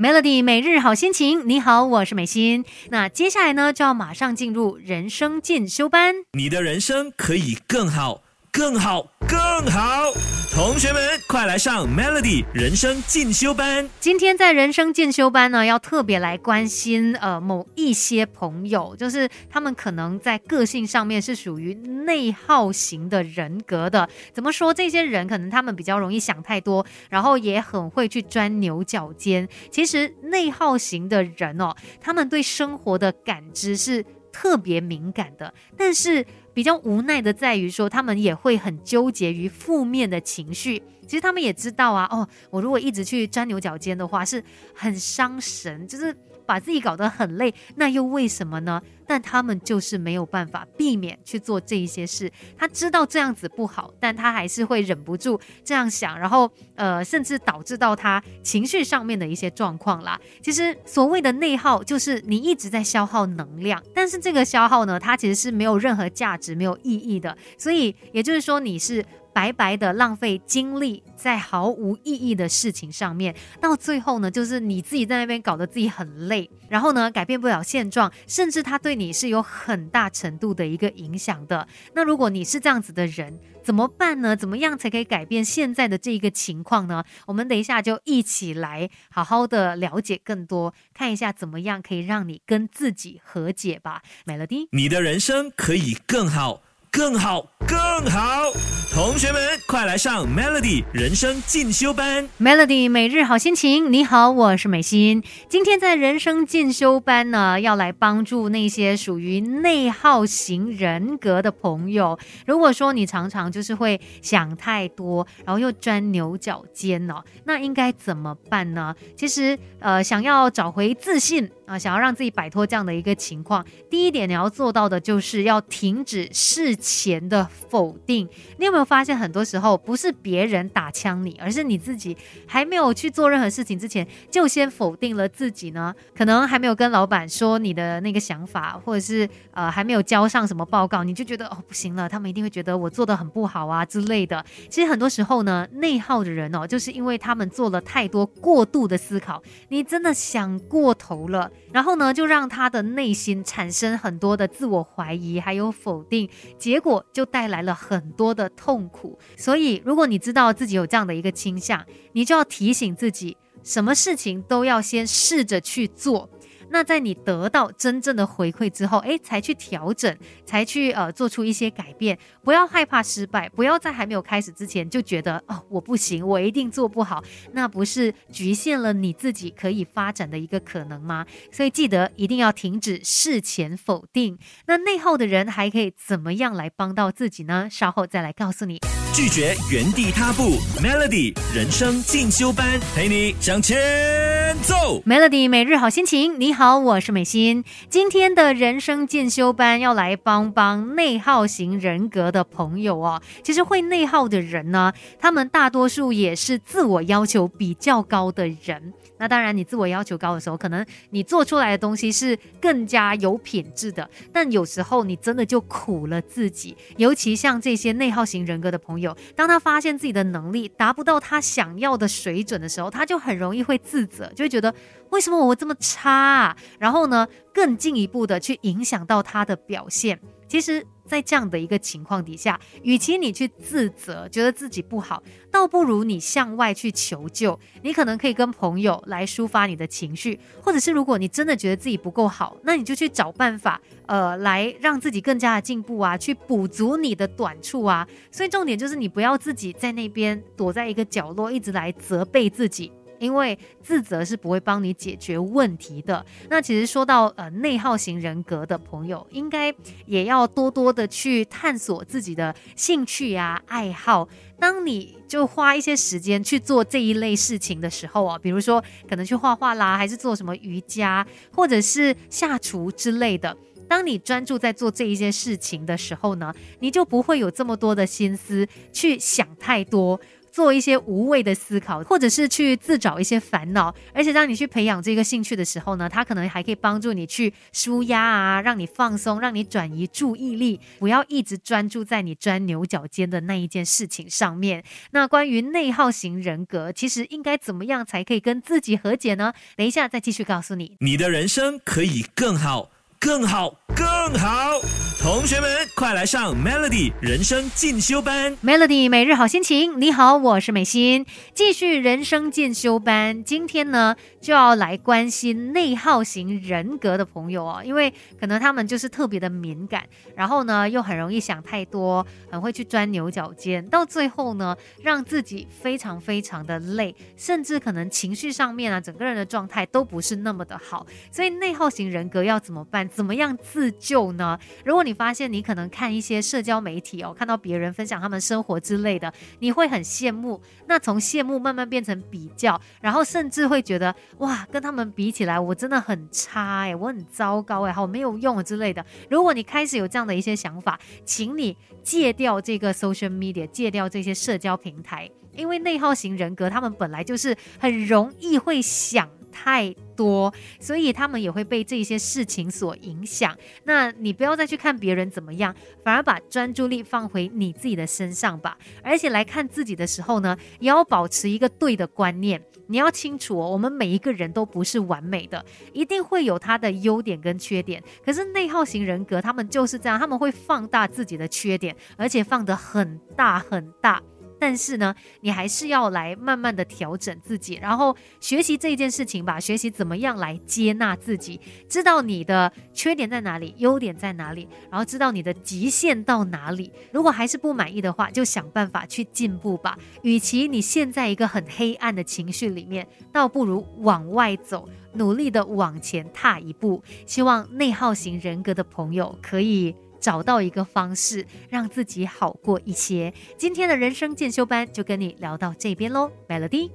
Melody 每日好心情，你好，我是美心。那接下来呢，就要马上进入人生进修班。你的人生可以更好，更好，更好。同学们，快来上 Melody 人生进修班。今天在人生进修班呢，要特别来关心呃某一些朋友，就是他们可能在个性上面是属于内耗型的人格的。怎么说？这些人可能他们比较容易想太多，然后也很会去钻牛角尖。其实内耗型的人哦，他们对生活的感知是特别敏感的，但是。比较无奈的在于说，他们也会很纠结于负面的情绪。其实他们也知道啊，哦，我如果一直去钻牛角尖的话，是很伤神，就是把自己搞得很累。那又为什么呢？但他们就是没有办法避免去做这一些事。他知道这样子不好，但他还是会忍不住这样想，然后呃，甚至导致到他情绪上面的一些状况啦。其实所谓的内耗，就是你一直在消耗能量，但是这个消耗呢，它其实是没有任何价值、没有意义的。所以也就是说，你是。白白的浪费精力在毫无意义的事情上面，到最后呢，就是你自己在那边搞得自己很累，然后呢，改变不了现状，甚至他对你是有很大程度的一个影响的。那如果你是这样子的人，怎么办呢？怎么样才可以改变现在的这一个情况呢？我们等一下就一起来好好的了解更多，看一下怎么样可以让你跟自己和解吧。美乐蒂你的人生可以更好。更好，更好！同学们，快来上 Melody 人生进修班。Melody 每日好心情，你好，我是美心。今天在人生进修班呢，要来帮助那些属于内耗型人格的朋友。如果说你常常就是会想太多，然后又钻牛角尖哦，那应该怎么办呢？其实，呃，想要找回自信。啊，想要让自己摆脱这样的一个情况，第一点你要做到的就是要停止事前的否定。你有没有发现，很多时候不是别人打枪你，而是你自己还没有去做任何事情之前，就先否定了自己呢？可能还没有跟老板说你的那个想法，或者是呃还没有交上什么报告，你就觉得哦不行了，他们一定会觉得我做的很不好啊之类的。其实很多时候呢，内耗的人哦，就是因为他们做了太多过度的思考，你真的想过头了。然后呢，就让他的内心产生很多的自我怀疑，还有否定，结果就带来了很多的痛苦。所以，如果你知道自己有这样的一个倾向，你就要提醒自己，什么事情都要先试着去做。那在你得到真正的回馈之后，哎，才去调整，才去呃做出一些改变。不要害怕失败，不要在还没有开始之前就觉得哦我不行，我一定做不好，那不是局限了你自己可以发展的一个可能吗？所以记得一定要停止事前否定。那内耗的人还可以怎么样来帮到自己呢？稍后再来告诉你。拒绝原地踏步，Melody 人生进修班陪你向前走。Melody 每日好心情，你好，我是美心。今天的人生进修班要来帮帮内耗型人格的朋友哦。其实会内耗的人呢，他们大多数也是自我要求比较高的人。那当然，你自我要求高的时候，可能你做出来的东西是更加有品质的。但有时候你真的就苦了自己，尤其像这些内耗型人格的朋友，当他发现自己的能力达不到他想要的水准的时候，他就很容易会自责，就会觉得为什么我这么差？然后呢，更进一步的去影响到他的表现。其实。在这样的一个情况底下，与其你去自责，觉得自己不好，倒不如你向外去求救。你可能可以跟朋友来抒发你的情绪，或者是如果你真的觉得自己不够好，那你就去找办法，呃，来让自己更加的进步啊，去补足你的短处啊。所以重点就是你不要自己在那边躲在一个角落，一直来责备自己。因为自责是不会帮你解决问题的。那其实说到呃内耗型人格的朋友，应该也要多多的去探索自己的兴趣呀、爱好。当你就花一些时间去做这一类事情的时候啊，比如说可能去画画啦，还是做什么瑜伽，或者是下厨之类的。当你专注在做这一些事情的时候呢，你就不会有这么多的心思去想太多。做一些无谓的思考，或者是去自找一些烦恼。而且当你去培养这个兴趣的时候呢，它可能还可以帮助你去舒压啊，让你放松，让你转移注意力，不要一直专注在你钻牛角尖的那一件事情上面。那关于内耗型人格，其实应该怎么样才可以跟自己和解呢？等一下再继续告诉你。你的人生可以更好，更好，更好。同学们，快来上 Melody 人生进修班。Melody 每日好心情，你好，我是美心，继续人生进修班。今天呢，就要来关心内耗型人格的朋友哦，因为可能他们就是特别的敏感，然后呢又很容易想太多，很会去钻牛角尖，到最后呢，让自己非常非常的累，甚至可能情绪上面啊，整个人的状态都不是那么的好。所以内耗型人格要怎么办？怎么样自救呢？如果你你发现你可能看一些社交媒体哦，看到别人分享他们生活之类的，你会很羡慕。那从羡慕慢慢变成比较，然后甚至会觉得哇，跟他们比起来，我真的很差哎，我很糟糕哎，好没有用之类的。如果你开始有这样的一些想法，请你戒掉这个 social media，戒掉这些社交平台，因为内耗型人格他们本来就是很容易会想。太多，所以他们也会被这些事情所影响。那你不要再去看别人怎么样，反而把专注力放回你自己的身上吧。而且来看自己的时候呢，也要保持一个对的观念。你要清楚哦，我们每一个人都不是完美的，一定会有他的优点跟缺点。可是内耗型人格他们就是这样，他们会放大自己的缺点，而且放得很大很大。但是呢，你还是要来慢慢的调整自己，然后学习这件事情吧，学习怎么样来接纳自己，知道你的缺点在哪里，优点在哪里，然后知道你的极限到哪里。如果还是不满意的话，就想办法去进步吧。与其你陷在一个很黑暗的情绪里面，倒不如往外走，努力的往前踏一步。希望内耗型人格的朋友可以。找到一个方式，让自己好过一些。今天的人生进修班就跟你聊到这边喽，Melody。